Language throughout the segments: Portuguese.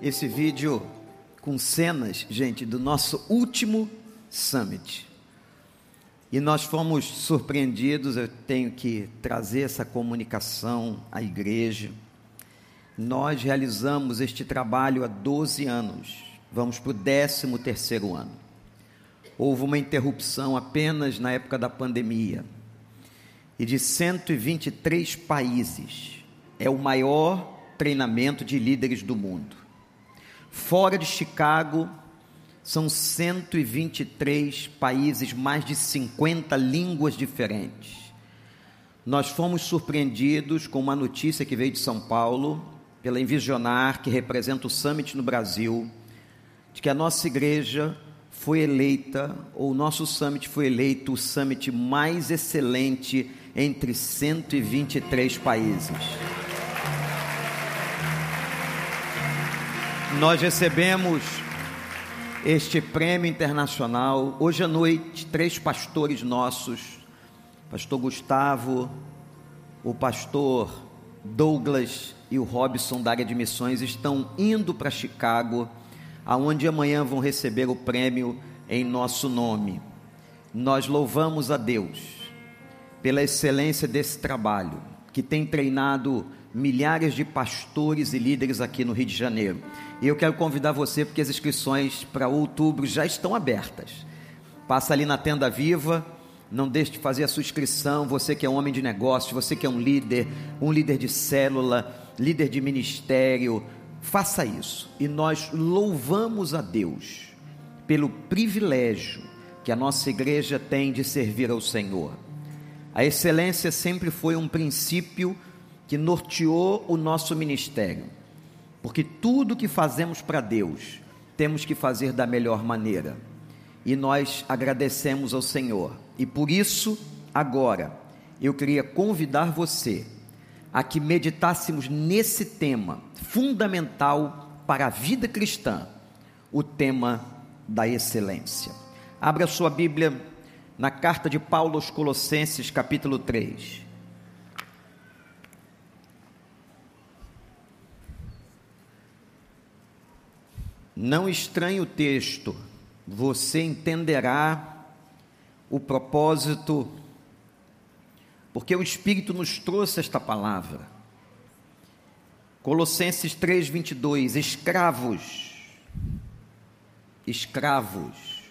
esse vídeo com cenas, gente, do nosso último summit. E nós fomos surpreendidos, eu tenho que trazer essa comunicação à igreja. Nós realizamos este trabalho há 12 anos, vamos para o 13 terceiro ano. Houve uma interrupção apenas na época da pandemia. E de 123 países, é o maior treinamento de líderes do mundo. Fora de Chicago, são 123 países, mais de 50 línguas diferentes. Nós fomos surpreendidos com uma notícia que veio de São Paulo, pela Envisionar, que representa o Summit no Brasil, de que a nossa igreja foi eleita, ou o nosso Summit foi eleito o Summit mais excelente entre 123 países. Nós recebemos este prêmio internacional. Hoje à noite, três pastores nossos, pastor Gustavo, o pastor Douglas e o Robson da área de missões estão indo para Chicago, aonde amanhã vão receber o prêmio em nosso nome. Nós louvamos a Deus pela excelência desse trabalho, que tem treinado milhares de pastores e líderes aqui no Rio de Janeiro. E eu quero convidar você, porque as inscrições para outubro já estão abertas. Passa ali na tenda viva, não deixe de fazer a sua inscrição. Você que é um homem de negócios, você que é um líder, um líder de célula, líder de ministério, faça isso. E nós louvamos a Deus pelo privilégio que a nossa igreja tem de servir ao Senhor. A excelência sempre foi um princípio que norteou o nosso ministério. Porque tudo que fazemos para Deus, temos que fazer da melhor maneira. E nós agradecemos ao Senhor. E por isso, agora, eu queria convidar você a que meditássemos nesse tema fundamental para a vida cristã, o tema da excelência. Abra sua Bíblia na carta de Paulo aos Colossenses, capítulo 3. Não estranhe o texto, você entenderá o propósito, porque o Espírito nos trouxe esta palavra. Colossenses 3:22, escravos, escravos,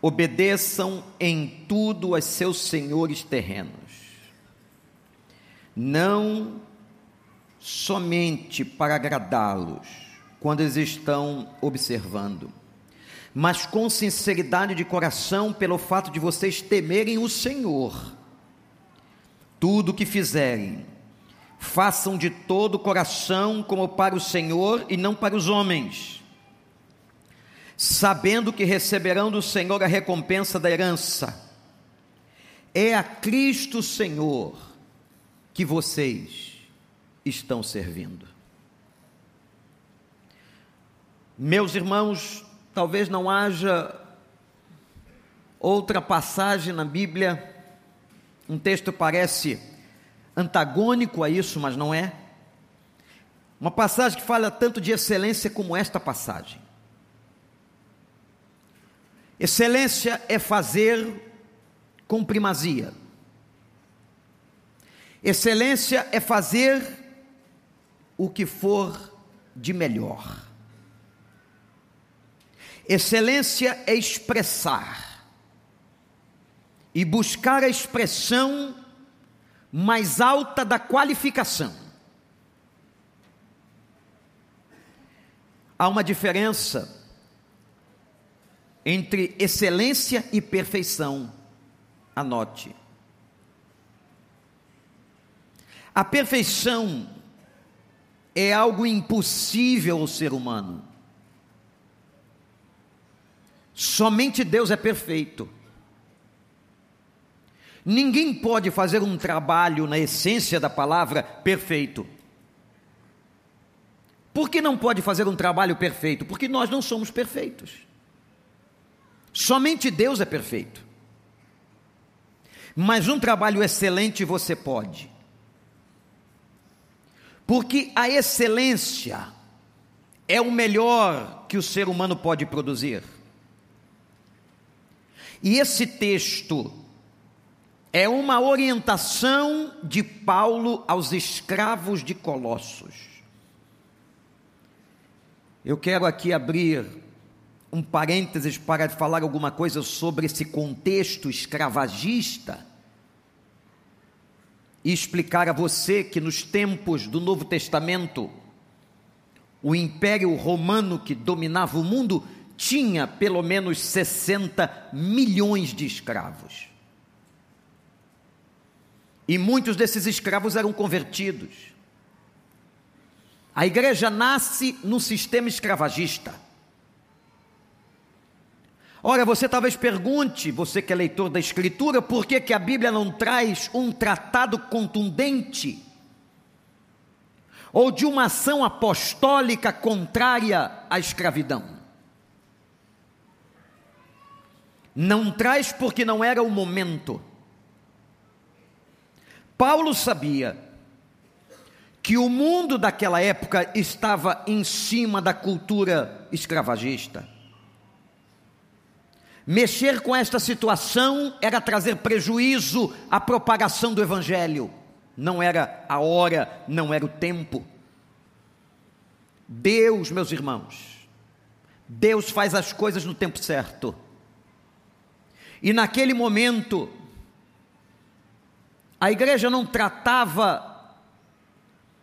obedeçam em tudo a seus senhores terrenos, não somente para agradá-los, quando eles estão observando, mas com sinceridade de coração, pelo fato de vocês temerem o Senhor. Tudo o que fizerem, façam de todo o coração como para o Senhor e não para os homens, sabendo que receberão do Senhor a recompensa da herança. É a Cristo Senhor que vocês estão servindo. Meus irmãos, talvez não haja outra passagem na Bíblia, um texto parece antagônico a isso, mas não é. Uma passagem que fala tanto de excelência como esta passagem. Excelência é fazer com primazia. Excelência é fazer o que for de melhor. Excelência é expressar e buscar a expressão mais alta da qualificação. Há uma diferença entre excelência e perfeição. Anote. A perfeição é algo impossível ao ser humano. Somente Deus é perfeito. Ninguém pode fazer um trabalho na essência da palavra perfeito. Por que não pode fazer um trabalho perfeito? Porque nós não somos perfeitos. Somente Deus é perfeito. Mas um trabalho excelente você pode. Porque a excelência é o melhor que o ser humano pode produzir. E esse texto é uma orientação de Paulo aos escravos de Colossos. Eu quero aqui abrir um parênteses para falar alguma coisa sobre esse contexto escravagista e explicar a você que nos tempos do Novo Testamento, o Império Romano que dominava o mundo tinha pelo menos 60 milhões de escravos. E muitos desses escravos eram convertidos. A igreja nasce no sistema escravagista. Ora, você talvez pergunte, você que é leitor da Escritura, por que, que a Bíblia não traz um tratado contundente ou de uma ação apostólica contrária à escravidão? Não traz porque não era o momento. Paulo sabia que o mundo daquela época estava em cima da cultura escravagista. Mexer com esta situação era trazer prejuízo à propagação do evangelho. Não era a hora, não era o tempo. Deus, meus irmãos, Deus faz as coisas no tempo certo. E naquele momento, a igreja não tratava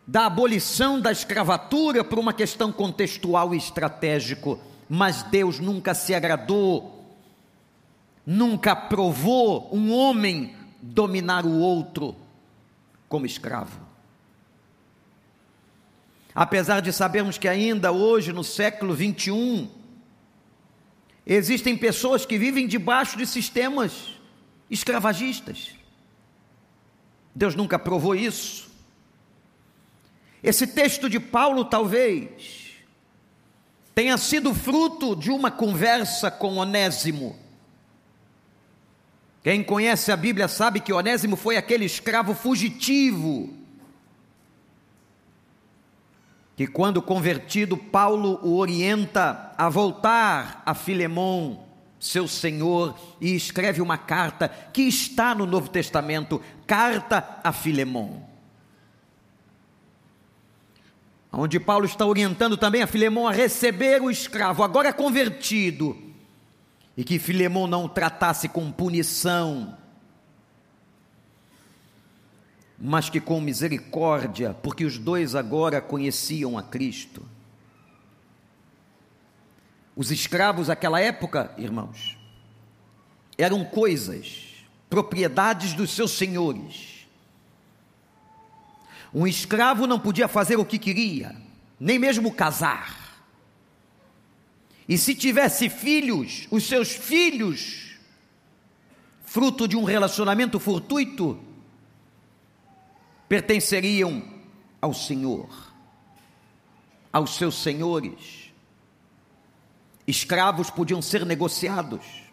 da abolição da escravatura por uma questão contextual e estratégico, mas Deus nunca se agradou, nunca aprovou um homem dominar o outro como escravo. Apesar de sabermos que ainda hoje, no século 21, existem pessoas que vivem debaixo de sistemas escravagistas. Deus nunca provou isso. Esse texto de Paulo talvez tenha sido fruto de uma conversa com Onésimo. Quem conhece a Bíblia sabe que Onésimo foi aquele escravo fugitivo que quando convertido Paulo o orienta a voltar a Filemão seu senhor, e escreve uma carta que está no Novo Testamento, carta a Filemão. Onde Paulo está orientando também a Filemão a receber o escravo, agora convertido, e que Filemão não o tratasse com punição, mas que com misericórdia, porque os dois agora conheciam a Cristo. Os escravos daquela época, irmãos, eram coisas, propriedades dos seus senhores. Um escravo não podia fazer o que queria, nem mesmo casar. E se tivesse filhos, os seus filhos, fruto de um relacionamento fortuito, pertenceriam ao Senhor, aos seus senhores. Escravos podiam ser negociados.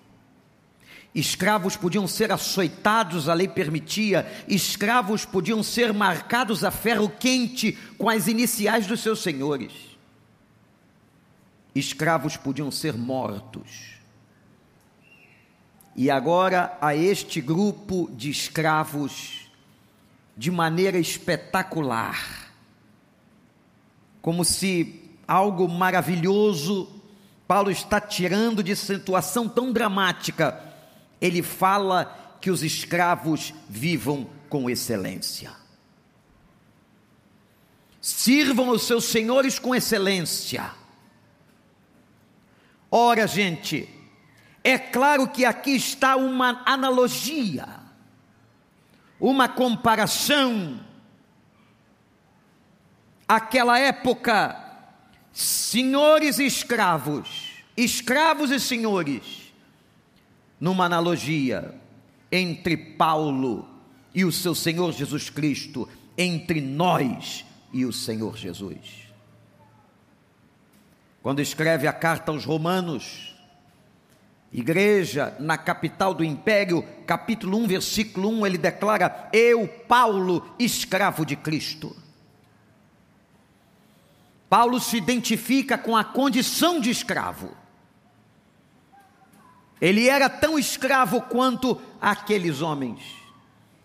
Escravos podiam ser açoitados, a lei permitia. Escravos podiam ser marcados a ferro quente com as iniciais dos seus senhores. Escravos podiam ser mortos. E agora a este grupo de escravos, de maneira espetacular, como se algo maravilhoso Paulo está tirando de situação tão dramática, ele fala que os escravos vivam com excelência. Sirvam os seus senhores com excelência. Ora, gente, é claro que aqui está uma analogia, uma comparação. Aquela época, senhores e escravos, escravos e senhores, numa analogia entre Paulo e o seu Senhor Jesus Cristo, entre nós e o Senhor Jesus. Quando escreve a carta aos Romanos, igreja na capital do império, capítulo 1, versículo 1, ele declara: Eu, Paulo, escravo de Cristo Paulo se identifica com a condição de escravo. Ele era tão escravo quanto aqueles homens,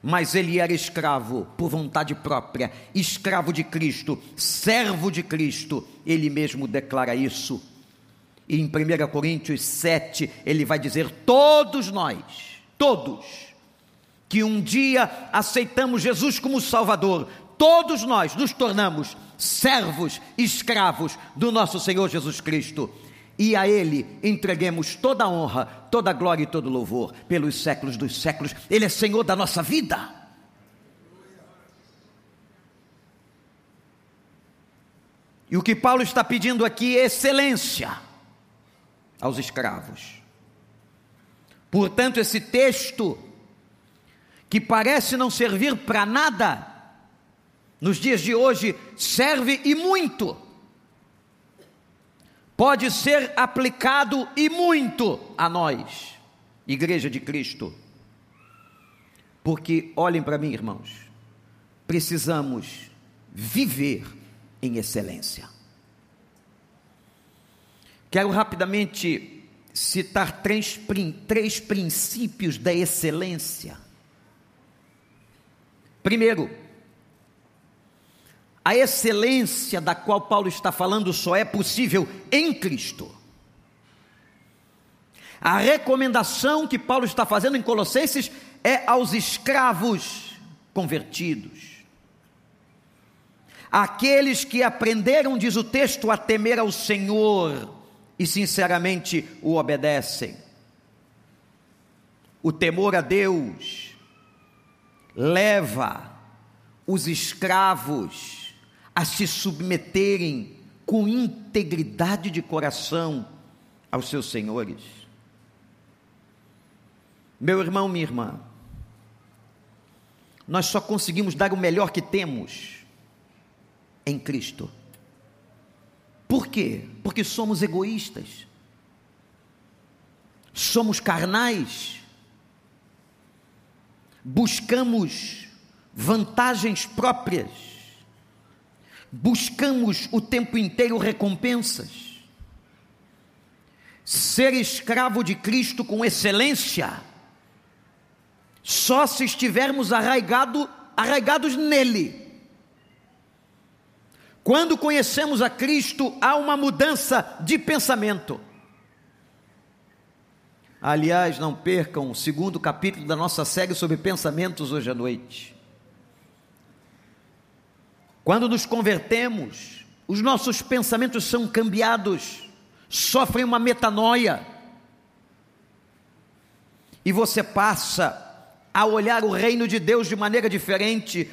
mas ele era escravo por vontade própria, escravo de Cristo, servo de Cristo. Ele mesmo declara isso. E em 1 Coríntios 7, ele vai dizer: Todos nós, todos, que um dia aceitamos Jesus como Salvador, todos nós nos tornamos servos, escravos do nosso Senhor Jesus Cristo e a Ele entreguemos toda a honra, toda a glória e todo o louvor pelos séculos dos séculos. Ele é Senhor da nossa vida. E o que Paulo está pedindo aqui é excelência aos escravos. Portanto, esse texto, que parece não servir para nada, nos dias de hoje serve e muito pode ser aplicado e muito a nós, Igreja de Cristo. Porque, olhem para mim, irmãos, precisamos viver em excelência. Quero rapidamente citar três, três princípios da excelência. Primeiro, a excelência da qual Paulo está falando só é possível em Cristo. A recomendação que Paulo está fazendo em Colossenses é aos escravos convertidos. Aqueles que aprenderam, diz o texto, a temer ao Senhor e sinceramente o obedecem. O temor a Deus leva os escravos a se submeterem com integridade de coração aos seus senhores. Meu irmão, minha irmã, nós só conseguimos dar o melhor que temos em Cristo. Por quê? Porque somos egoístas, somos carnais, buscamos vantagens próprias, buscamos o tempo inteiro recompensas. Ser escravo de Cristo com excelência, só se estivermos arraigado, arraigados nele. Quando conhecemos a Cristo, há uma mudança de pensamento. Aliás, não percam o segundo capítulo da nossa série sobre pensamentos hoje à noite. Quando nos convertemos, os nossos pensamentos são cambiados, sofrem uma metanoia. E você passa a olhar o reino de Deus de maneira diferente,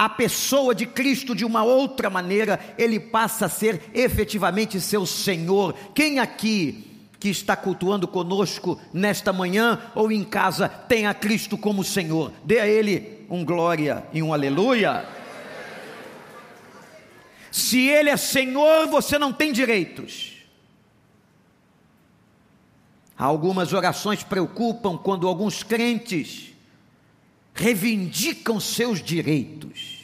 a pessoa de Cristo de uma outra maneira, ele passa a ser efetivamente seu Senhor. Quem aqui que está cultuando conosco nesta manhã ou em casa tem a Cristo como Senhor? Dê a Ele um glória e um aleluia. Se Ele é Senhor, você não tem direitos. Algumas orações preocupam quando alguns crentes reivindicam seus direitos.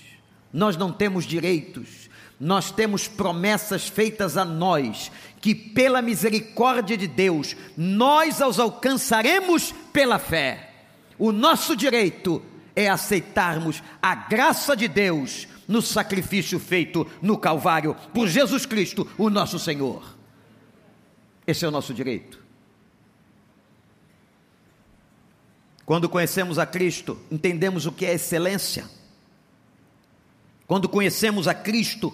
Nós não temos direitos, nós temos promessas feitas a nós, que pela misericórdia de Deus, nós os alcançaremos pela fé. O nosso direito é aceitarmos a graça de Deus no sacrifício feito no Calvário por Jesus Cristo, o nosso Senhor. Esse é o nosso direito. Quando conhecemos a Cristo, entendemos o que é excelência. Quando conhecemos a Cristo,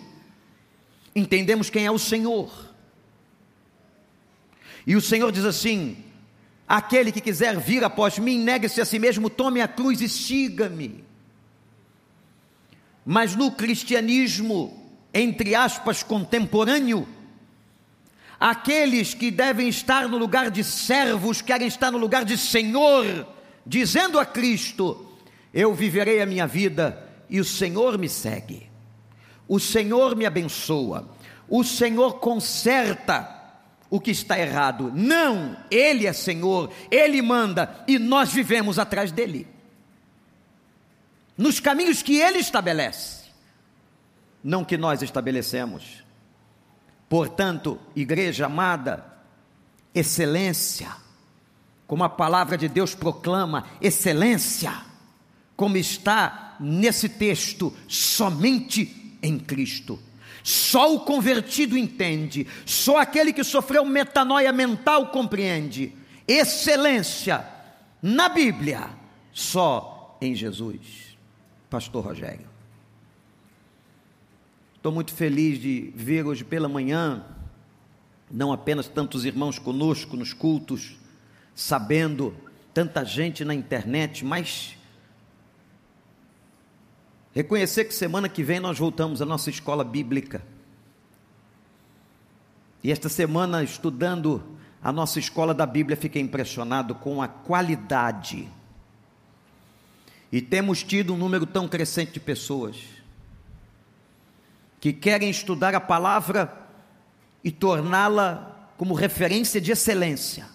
entendemos quem é o Senhor. E o Senhor diz assim: aquele que quiser vir após mim, negue-se a si mesmo, tome a cruz e siga-me. Mas no cristianismo, entre aspas, contemporâneo, aqueles que devem estar no lugar de servos, querem estar no lugar de Senhor, dizendo a Cristo: Eu viverei a minha vida e o Senhor me segue, o Senhor me abençoa, o Senhor conserta o que está errado. Não, Ele é Senhor, Ele manda e nós vivemos atrás dele nos caminhos que Ele estabelece, não que nós estabelecemos. Portanto, igreja amada, excelência, como a palavra de Deus proclama, excelência, como está nesse texto, somente em Cristo. Só o convertido entende, só aquele que sofreu metanoia mental compreende. Excelência na Bíblia, só em Jesus. Pastor Rogério. Estou muito feliz de ver hoje pela manhã, não apenas tantos irmãos conosco nos cultos, sabendo tanta gente na internet, mas reconhecer que semana que vem nós voltamos à nossa escola bíblica. E esta semana, estudando a nossa escola da Bíblia, fiquei impressionado com a qualidade. E temos tido um número tão crescente de pessoas que querem estudar a palavra e torná-la como referência de excelência.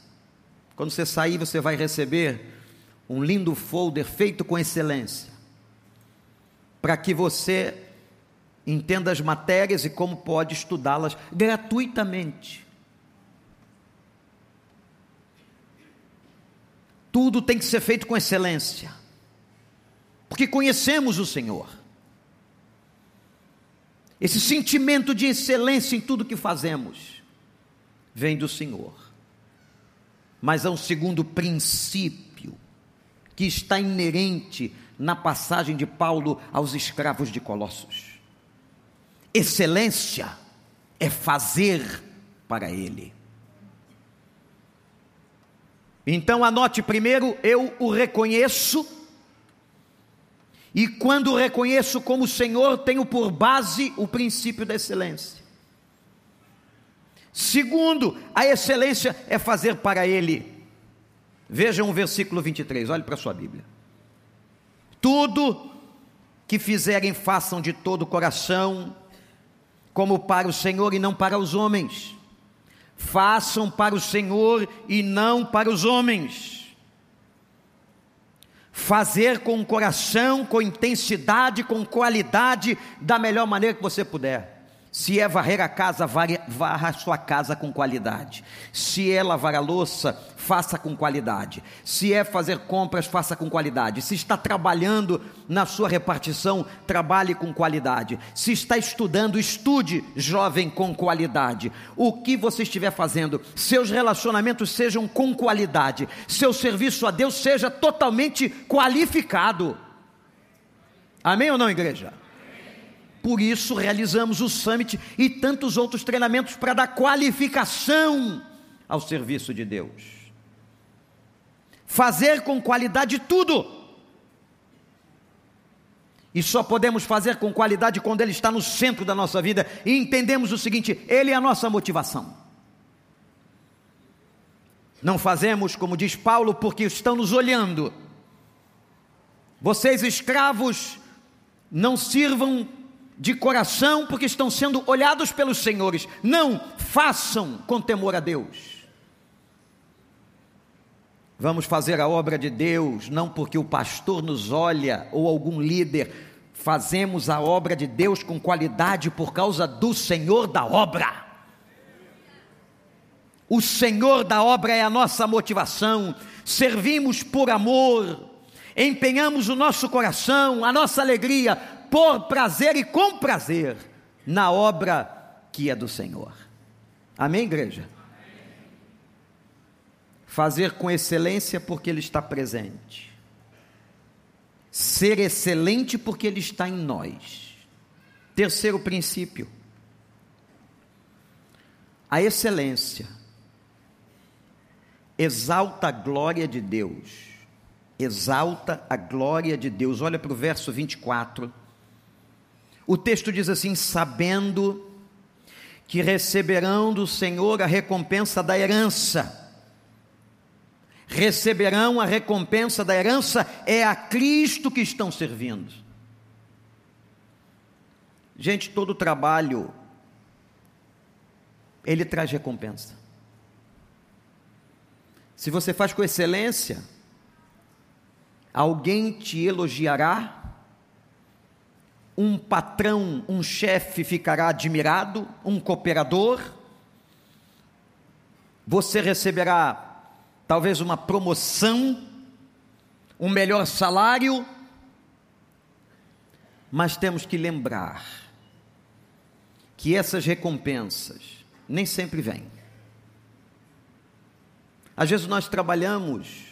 Quando você sair, você vai receber um lindo folder feito com excelência, para que você entenda as matérias e como pode estudá-las gratuitamente. Tudo tem que ser feito com excelência, porque conhecemos o Senhor. Esse sentimento de excelência em tudo que fazemos vem do Senhor. Mas há um segundo princípio que está inerente na passagem de Paulo aos escravos de Colossos. Excelência é fazer para Ele. Então anote primeiro, eu o reconheço e quando reconheço como Senhor, tenho por base o princípio da excelência. Segundo, a excelência é fazer para Ele. Vejam o versículo 23, olhe para a sua Bíblia. Tudo que fizerem, façam de todo o coração, como para o Senhor e não para os homens. Façam para o Senhor e não para os homens fazer com o coração, com intensidade, com qualidade, da melhor maneira que você puder. Se é varrer a casa, varra a sua casa com qualidade. Se é lavar a louça, faça com qualidade. Se é fazer compras, faça com qualidade. Se está trabalhando na sua repartição, trabalhe com qualidade. Se está estudando, estude, jovem, com qualidade. O que você estiver fazendo, seus relacionamentos sejam com qualidade. Seu serviço a Deus seja totalmente qualificado. Amém ou não, igreja? Por isso realizamos o Summit e tantos outros treinamentos para dar qualificação ao serviço de Deus. Fazer com qualidade tudo. E só podemos fazer com qualidade quando Ele está no centro da nossa vida e entendemos o seguinte: Ele é a nossa motivação. Não fazemos, como diz Paulo, porque estão nos olhando. Vocês, escravos, não sirvam de coração, porque estão sendo olhados pelos senhores. Não façam com temor a Deus. Vamos fazer a obra de Deus, não porque o pastor nos olha ou algum líder. Fazemos a obra de Deus com qualidade por causa do Senhor da obra. O Senhor da obra é a nossa motivação. Servimos por amor, empenhamos o nosso coração, a nossa alegria por prazer e com prazer na obra que é do Senhor. Amém, igreja? Fazer com excelência porque Ele está presente. Ser excelente porque Ele está em nós. Terceiro princípio. A excelência exalta a glória de Deus. Exalta a glória de Deus. Olha para o verso 24 o texto diz assim: sabendo que receberão do Senhor a recompensa da herança. Receberão a recompensa da herança, é a Cristo que estão servindo. Gente, todo trabalho, ele traz recompensa. Se você faz com excelência, alguém te elogiará um patrão, um chefe ficará admirado, um cooperador, você receberá talvez uma promoção, um melhor salário, mas temos que lembrar que essas recompensas nem sempre vêm. Às vezes nós trabalhamos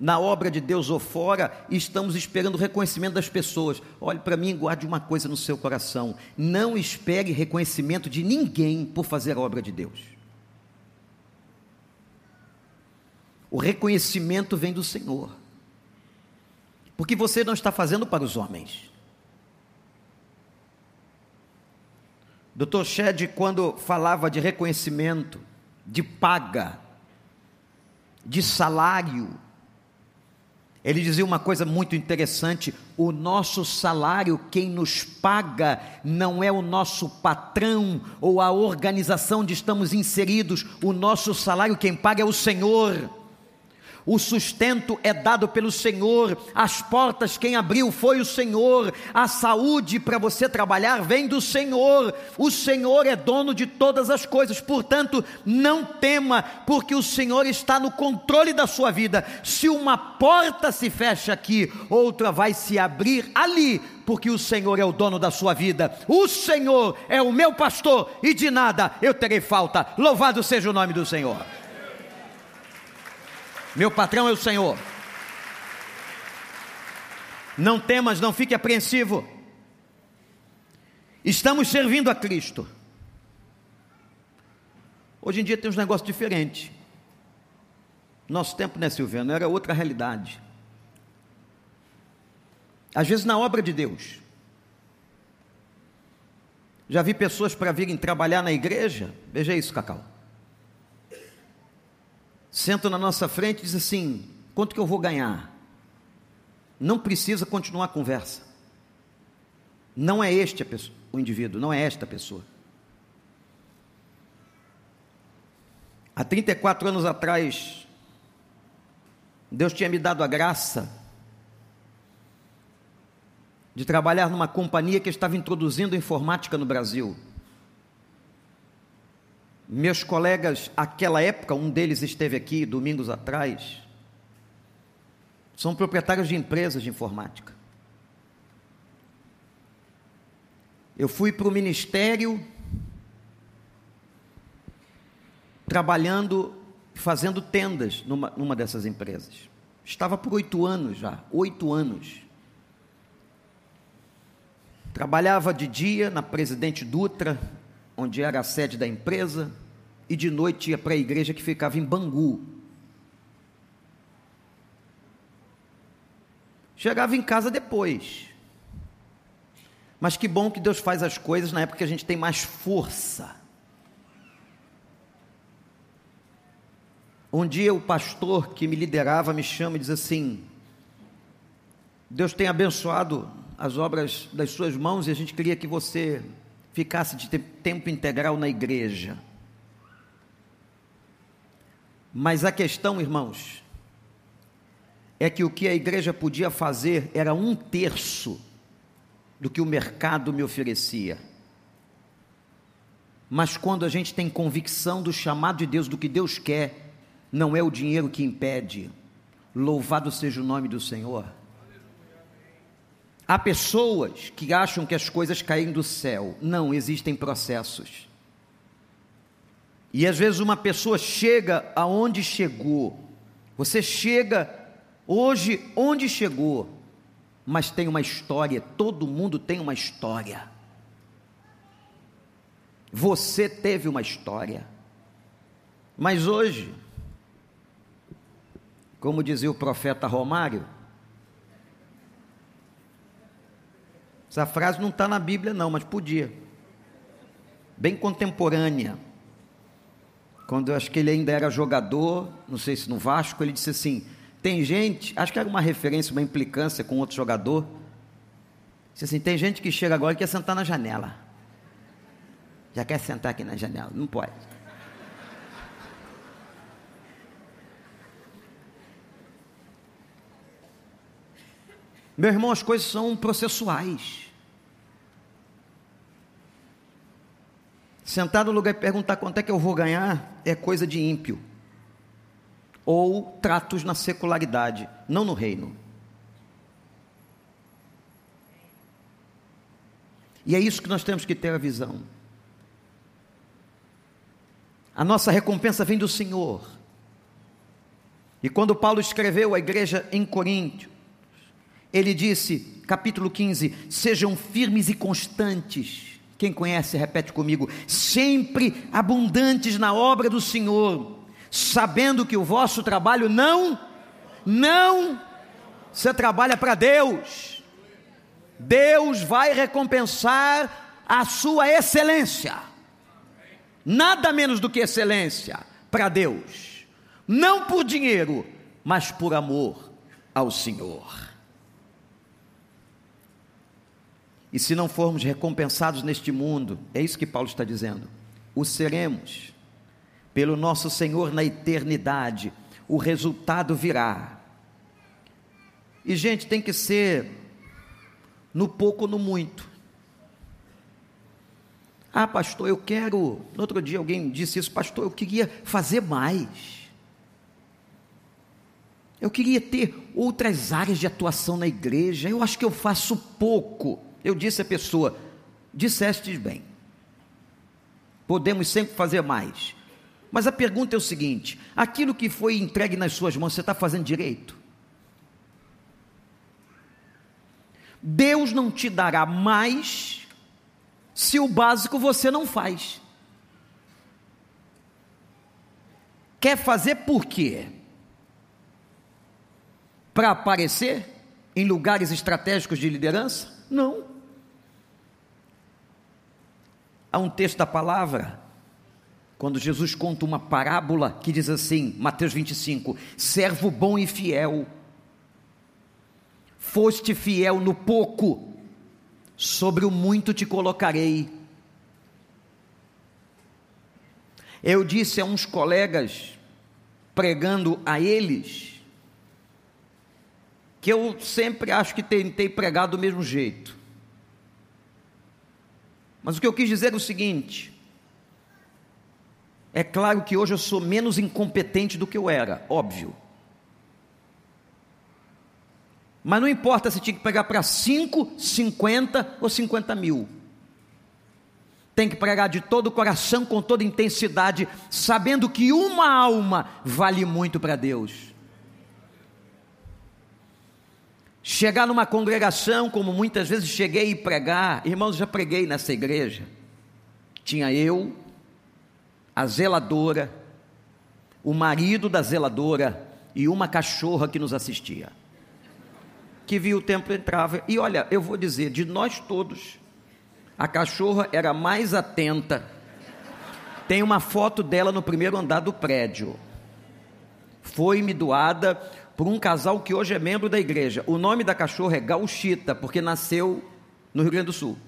na obra de Deus ou fora e estamos esperando o reconhecimento das pessoas. Olhe para mim e guarde uma coisa no seu coração: não espere reconhecimento de ninguém por fazer a obra de Deus. O reconhecimento vem do Senhor, porque você não está fazendo para os homens. Dr. Shed, quando falava de reconhecimento, de paga, de salário, ele dizia uma coisa muito interessante: o nosso salário, quem nos paga, não é o nosso patrão ou a organização onde estamos inseridos, o nosso salário, quem paga é o Senhor o sustento é dado pelo Senhor, as portas quem abriu foi o Senhor, a saúde para você trabalhar vem do Senhor, o Senhor é dono de todas as coisas, portanto, não tema, porque o Senhor está no controle da sua vida. Se uma porta se fecha aqui, outra vai se abrir ali, porque o Senhor é o dono da sua vida, o Senhor é o meu pastor e de nada eu terei falta. Louvado seja o nome do Senhor. Meu patrão é o Senhor. Não temas, não fique apreensivo. Estamos servindo a Cristo. Hoje em dia tem uns negócios diferentes. Nosso tempo, né, Silviano? Era outra realidade. Às vezes na obra de Deus. Já vi pessoas para virem trabalhar na igreja. Veja isso, Cacau sentam na nossa frente e dizem assim: quanto que eu vou ganhar? Não precisa continuar a conversa. Não é este pessoa, o indivíduo, não é esta pessoa. Há 34 anos atrás, Deus tinha me dado a graça de trabalhar numa companhia que estava introduzindo informática no Brasil. Meus colegas, aquela época, um deles esteve aqui domingos atrás, são proprietários de empresas de informática. Eu fui para o ministério trabalhando, fazendo tendas numa, numa dessas empresas. Estava por oito anos já, oito anos. Trabalhava de dia na Presidente Dutra, onde era a sede da empresa, e de noite ia para a igreja que ficava em Bangu. Chegava em casa depois. Mas que bom que Deus faz as coisas na época que a gente tem mais força. Um dia o pastor que me liderava me chama e diz assim: Deus tem abençoado as obras das suas mãos e a gente queria que você ficasse de tempo integral na igreja. Mas a questão, irmãos, é que o que a igreja podia fazer era um terço do que o mercado me oferecia. Mas quando a gente tem convicção do chamado de Deus, do que Deus quer, não é o dinheiro que impede. Louvado seja o nome do Senhor. Há pessoas que acham que as coisas caem do céu. Não, existem processos. E às vezes uma pessoa chega aonde chegou. Você chega hoje onde chegou, mas tem uma história, todo mundo tem uma história. Você teve uma história. Mas hoje, como dizia o profeta Romário, Essa frase não está na Bíblia, não, mas podia. Bem contemporânea. Quando eu acho que ele ainda era jogador, não sei se no Vasco, ele disse assim: tem gente, acho que era uma referência, uma implicância com outro jogador. Disse assim: tem gente que chega agora e quer sentar na janela. Já quer sentar aqui na janela, não pode. Meu irmão, as coisas são processuais. Sentar no lugar e perguntar quanto é que eu vou ganhar é coisa de ímpio. Ou tratos na secularidade, não no reino. E é isso que nós temos que ter a visão. A nossa recompensa vem do Senhor. E quando Paulo escreveu à igreja em Coríntio, ele disse, capítulo 15: Sejam firmes e constantes. Quem conhece, repete comigo: sempre abundantes na obra do Senhor, sabendo que o vosso trabalho não, não, você trabalha para Deus Deus vai recompensar a sua excelência. Nada menos do que excelência para Deus. Não por dinheiro, mas por amor ao Senhor. E se não formos recompensados neste mundo, é isso que Paulo está dizendo, o seremos pelo nosso Senhor na eternidade. O resultado virá. E, gente, tem que ser no pouco ou no muito. Ah, pastor, eu quero. No outro dia alguém disse isso, pastor, eu queria fazer mais. Eu queria ter outras áreas de atuação na igreja. Eu acho que eu faço pouco. Eu disse à pessoa: disseste bem. Podemos sempre fazer mais. Mas a pergunta é o seguinte: aquilo que foi entregue nas suas mãos, você está fazendo direito? Deus não te dará mais se o básico você não faz. Quer fazer por quê? Para aparecer em lugares estratégicos de liderança? Não. Há um texto da palavra, quando Jesus conta uma parábola que diz assim, Mateus 25: servo bom e fiel Foste fiel no pouco, sobre o muito te colocarei. Eu disse a uns colegas, pregando a eles, que eu sempre acho que tentei pregar do mesmo jeito. Mas o que eu quis dizer é o seguinte: é claro que hoje eu sou menos incompetente do que eu era, óbvio. Mas não importa se tinha que pregar para 5, 50 ou 50 mil. Tem que pregar de todo o coração, com toda intensidade, sabendo que uma alma vale muito para Deus. Chegar numa congregação, como muitas vezes cheguei e pregar, irmãos, já preguei nessa igreja. Tinha eu, a zeladora, o marido da zeladora e uma cachorra que nos assistia que via o templo entrava. E olha, eu vou dizer, de nós todos, a cachorra era mais atenta. Tem uma foto dela no primeiro andar do prédio. Foi-me doada por um casal que hoje é membro da igreja. O nome da cachorra é Gauchita, porque nasceu no Rio Grande do Sul.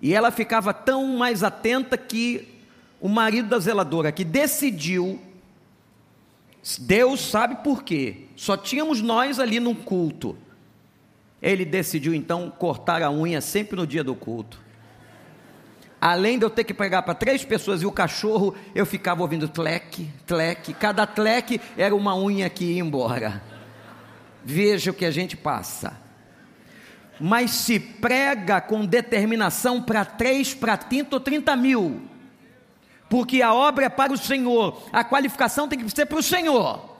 E ela ficava tão mais atenta que o marido da zeladora, que decidiu Deus sabe por quê. Só tínhamos nós ali num culto. Ele decidiu então cortar a unha sempre no dia do culto. Além de eu ter que pregar para três pessoas e o cachorro, eu ficava ouvindo tleque, tleque. Cada tleque era uma unha que ia embora. Veja o que a gente passa. Mas se prega com determinação para três, para tinta ou trinta mil porque a obra é para o Senhor, a qualificação tem que ser para o Senhor.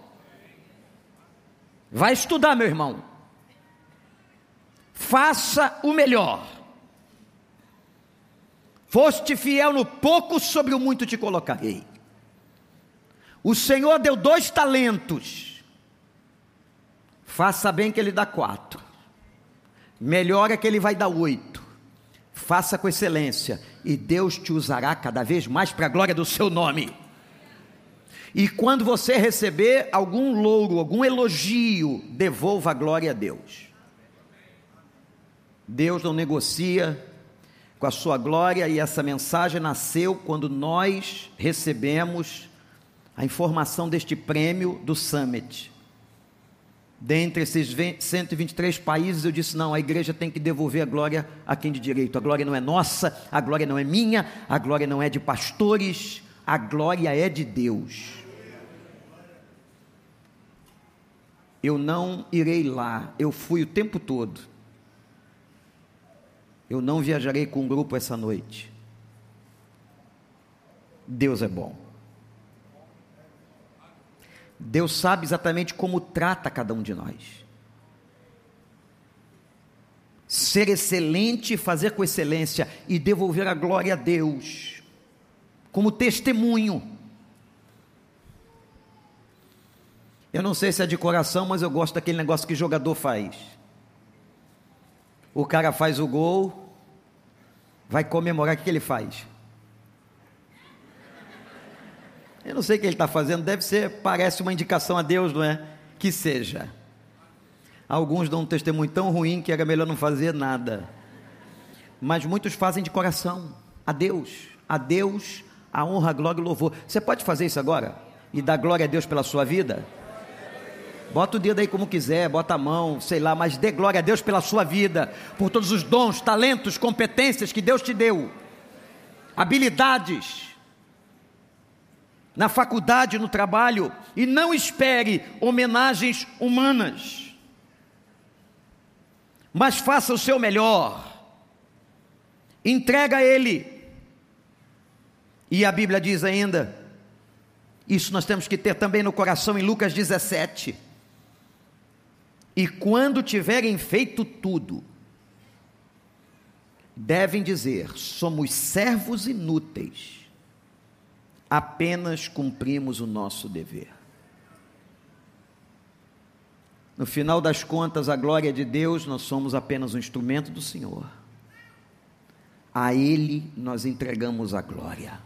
Vai estudar, meu irmão. Faça o melhor. Foste fiel no pouco, sobre o muito te colocarei. O Senhor deu dois talentos. Faça bem que Ele dá quatro. Melhor é que Ele vai dar oito. Faça com excelência e Deus te usará cada vez mais para a glória do seu nome. E quando você receber algum louro, algum elogio, devolva a glória a Deus. Deus não negocia com a sua glória e essa mensagem nasceu quando nós recebemos a informação deste prêmio do Summit. Dentre esses 123 países, eu disse: não, a igreja tem que devolver a glória a quem de direito. A glória não é nossa, a glória não é minha, a glória não é de pastores, a glória é de Deus. Eu não irei lá, eu fui o tempo todo. Eu não viajarei com um grupo essa noite. Deus é bom. Deus sabe exatamente como trata cada um de nós. Ser excelente, fazer com excelência e devolver a glória a Deus, como testemunho. Eu não sei se é de coração, mas eu gosto daquele negócio que jogador faz. O cara faz o gol, vai comemorar, o que ele faz? Eu não sei o que ele está fazendo, deve ser, parece uma indicação a Deus, não é? Que seja. Alguns dão um testemunho tão ruim que era melhor não fazer nada. Mas muitos fazem de coração, a Deus, a Deus, a honra, a glória e o louvor. Você pode fazer isso agora? E dar glória a Deus pela sua vida? Bota o dedo aí como quiser, bota a mão, sei lá, mas dê glória a Deus pela sua vida, por todos os dons, talentos, competências que Deus te deu, habilidades na faculdade, no trabalho, e não espere homenagens humanas, mas faça o seu melhor, entrega a Ele. E a Bíblia diz ainda, isso nós temos que ter também no coração em Lucas 17. E quando tiverem feito tudo, devem dizer: somos servos inúteis apenas cumprimos o nosso dever. No final das contas, a glória de Deus, nós somos apenas um instrumento do Senhor. A Ele nós entregamos a glória.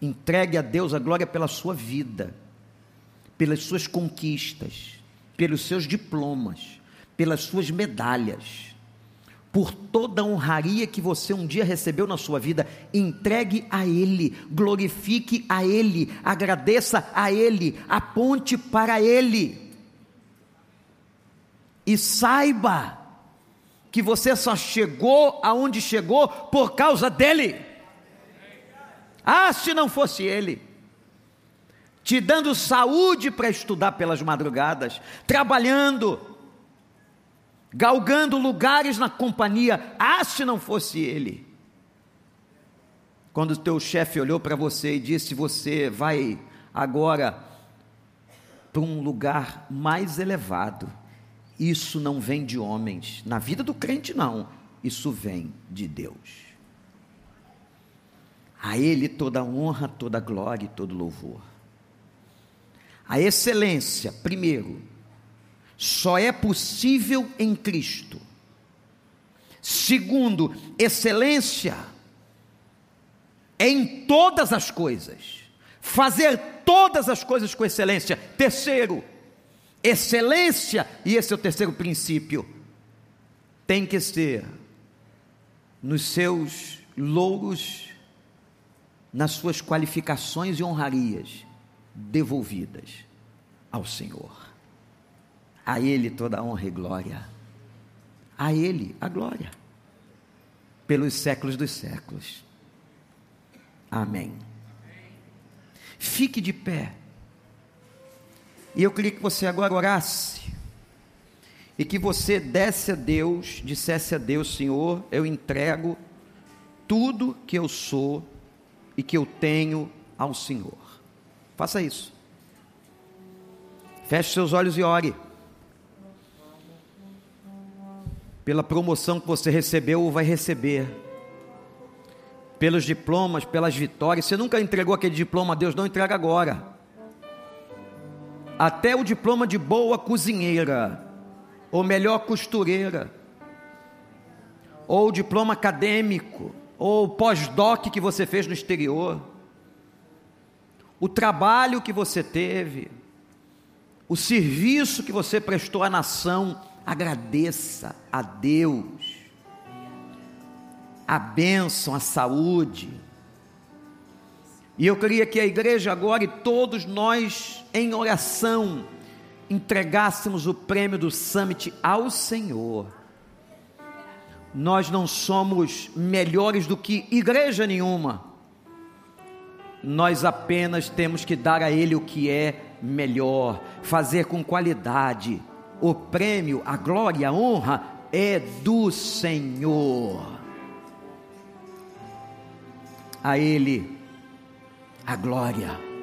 Entregue a Deus a glória pela sua vida, pelas suas conquistas, pelos seus diplomas, pelas suas medalhas por toda a honraria que você um dia recebeu na sua vida, entregue a Ele, glorifique a Ele, agradeça a Ele, aponte para Ele. E saiba que você só chegou aonde chegou por causa dele. Ah, se não fosse Ele te dando saúde para estudar pelas madrugadas, trabalhando, galgando lugares na companhia, ah, se não fosse ele. Quando o teu chefe olhou para você e disse: Você vai agora para um lugar mais elevado. Isso não vem de homens. Na vida do crente, não. Isso vem de Deus. A Ele toda honra, toda glória e todo louvor. A excelência, primeiro, só é possível em Cristo. Segundo, excelência é em todas as coisas. Fazer todas as coisas com excelência. Terceiro, excelência, e esse é o terceiro princípio, tem que ser nos seus louros, nas suas qualificações e honrarias devolvidas ao Senhor. A Ele toda a honra e glória. A Ele a glória. Pelos séculos dos séculos. Amém. Fique de pé. E eu queria que você agora orasse. E que você desse a Deus, dissesse a Deus, Senhor, eu entrego tudo que eu sou e que eu tenho ao Senhor. Faça isso. Feche seus olhos e ore. pela promoção que você recebeu ou vai receber, pelos diplomas, pelas vitórias. Você nunca entregou aquele diploma a Deus, não entrega agora. Até o diploma de boa cozinheira, ou melhor costureira, ou diploma acadêmico, ou pós-doc que você fez no exterior, o trabalho que você teve, o serviço que você prestou à nação, agradeça a Deus a bênção, a saúde. E eu queria que a igreja agora e todos nós, em oração, entregássemos o prêmio do Summit ao Senhor. Nós não somos melhores do que igreja nenhuma. Nós apenas temos que dar a Ele o que é melhor, fazer com qualidade. O prêmio, a glória, a honra é do Senhor. A Ele a glória